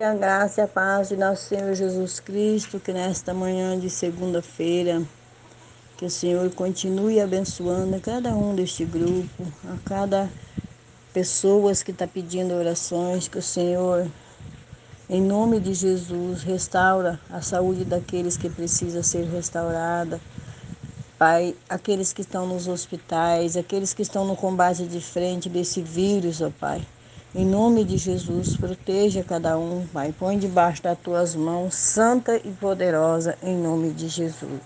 A graça e a paz de nosso Senhor Jesus Cristo, que nesta manhã de segunda-feira, que o Senhor continue abençoando a cada um deste grupo, a cada pessoas que está pedindo orações, que o Senhor, em nome de Jesus, restaura a saúde daqueles que precisa ser restaurada. Pai, aqueles que estão nos hospitais, aqueles que estão no combate de frente desse vírus, ó Pai. Em nome de Jesus, proteja cada um, Pai. Põe debaixo das tuas mãos, santa e poderosa, em nome de Jesus.